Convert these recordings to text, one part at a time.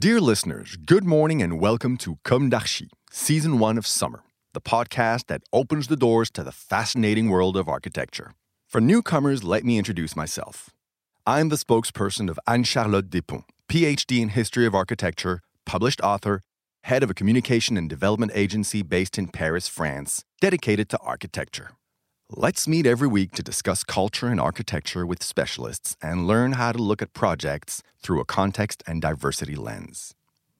Dear listeners, good morning and welcome to Comme d'Archi, Season 1 of Summer, the podcast that opens the doors to the fascinating world of architecture. For newcomers, let me introduce myself. I'm the spokesperson of Anne-Charlotte Despont, PhD in History of Architecture, published author, head of a communication and development agency based in Paris, France, dedicated to architecture. Let's meet every week to discuss culture and architecture with specialists and learn how to look at projects through a context and diversity lens.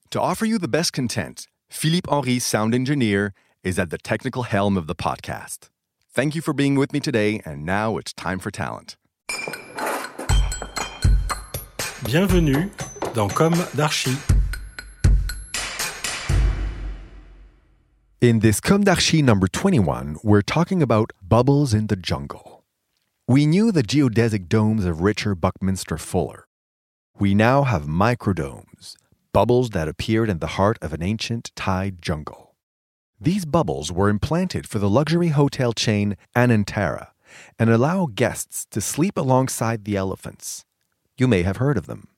To offer you the best content, Philippe Henry, sound engineer, is at the technical helm of the podcast. Thank you for being with me today, and now it's time for talent. Bienvenue dans Comme d'Archi. In this d'Archi number 21, we're talking about bubbles in the jungle. We knew the geodesic domes of Richard Buckminster Fuller. We now have microdomes, bubbles that appeared in the heart of an ancient tide jungle. These bubbles were implanted for the luxury hotel chain Anantara and allow guests to sleep alongside the elephants. You may have heard of them.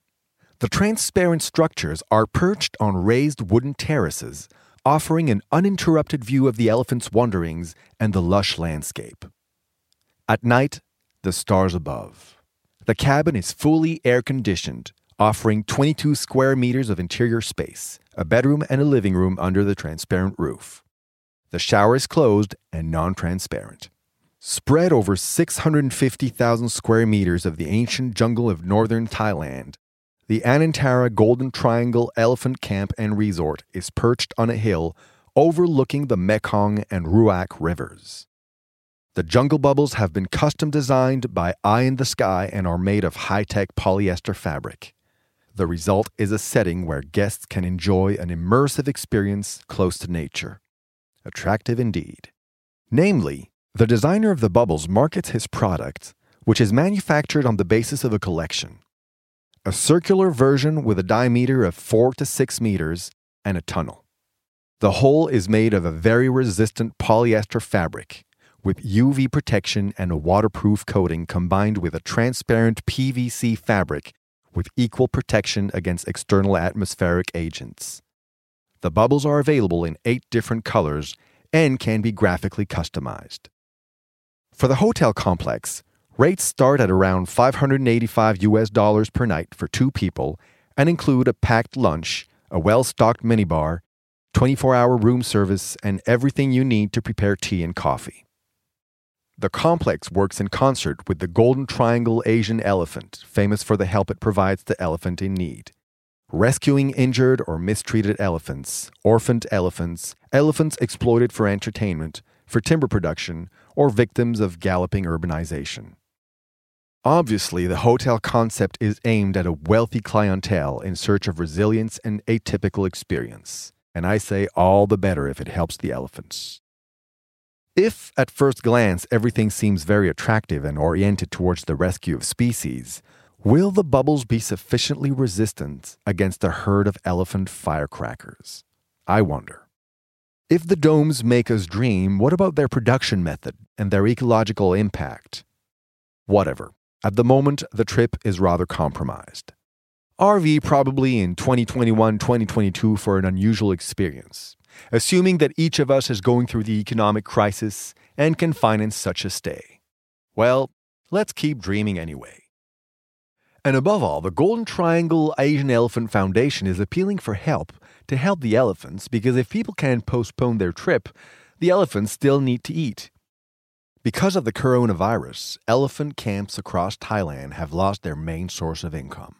The transparent structures are perched on raised wooden terraces offering an uninterrupted view of the elephant's wanderings and the lush landscape. At night, the stars above. The cabin is fully air conditioned, offering 22 square meters of interior space, a bedroom and a living room under the transparent roof. The shower is closed and non transparent. Spread over 650,000 square meters of the ancient jungle of northern Thailand, the Anantara Golden Triangle Elephant Camp and Resort is perched on a hill overlooking the Mekong and Ruak rivers. The jungle bubbles have been custom designed by Eye in the Sky and are made of high tech polyester fabric. The result is a setting where guests can enjoy an immersive experience close to nature. Attractive indeed. Namely, the designer of the bubbles markets his product, which is manufactured on the basis of a collection a circular version with a diameter of 4 to 6 meters, and a tunnel. The whole is made of a very resistant polyester fabric with UV protection and a waterproof coating combined with a transparent PVC fabric with equal protection against external atmospheric agents. The bubbles are available in eight different colors and can be graphically customized. For the hotel complex, Rates start at around 585 US dollars per night for two people and include a packed lunch, a well stocked minibar, 24 hour room service, and everything you need to prepare tea and coffee. The complex works in concert with the Golden Triangle Asian elephant, famous for the help it provides to elephant in need. Rescuing injured or mistreated elephants, orphaned elephants, elephants exploited for entertainment, for timber production, or victims of galloping urbanization. Obviously, the hotel concept is aimed at a wealthy clientele in search of resilience and atypical experience, and I say all the better if it helps the elephants. If, at first glance, everything seems very attractive and oriented towards the rescue of species, will the bubbles be sufficiently resistant against a herd of elephant firecrackers? I wonder. If the domes make us dream, what about their production method and their ecological impact? Whatever. At the moment, the trip is rather compromised. RV probably in 2021 2022 for an unusual experience, assuming that each of us is going through the economic crisis and can finance such a stay. Well, let's keep dreaming anyway. And above all, the Golden Triangle Asian Elephant Foundation is appealing for help to help the elephants because if people can postpone their trip, the elephants still need to eat. Because of the coronavirus, elephant camps across Thailand have lost their main source of income.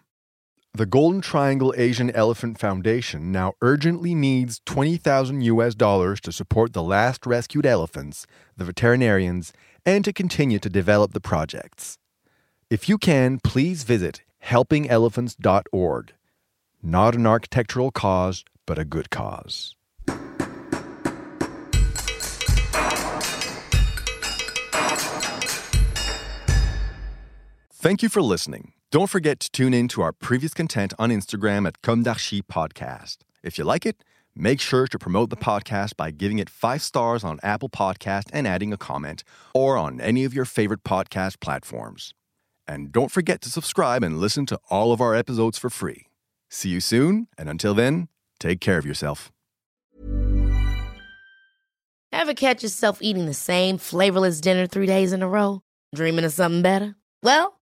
The Golden Triangle Asian Elephant Foundation now urgently needs 20,000 US dollars to support the last rescued elephants, the veterinarians, and to continue to develop the projects. If you can, please visit helpingelephants.org. Not an architectural cause, but a good cause. Thank you for listening. Don't forget to tune in to our previous content on Instagram at Comme d'Archi Podcast. If you like it, make sure to promote the podcast by giving it five stars on Apple Podcast and adding a comment, or on any of your favorite podcast platforms. And don't forget to subscribe and listen to all of our episodes for free. See you soon, and until then, take care of yourself. Ever catch yourself eating the same flavorless dinner three days in a row? Dreaming of something better? Well,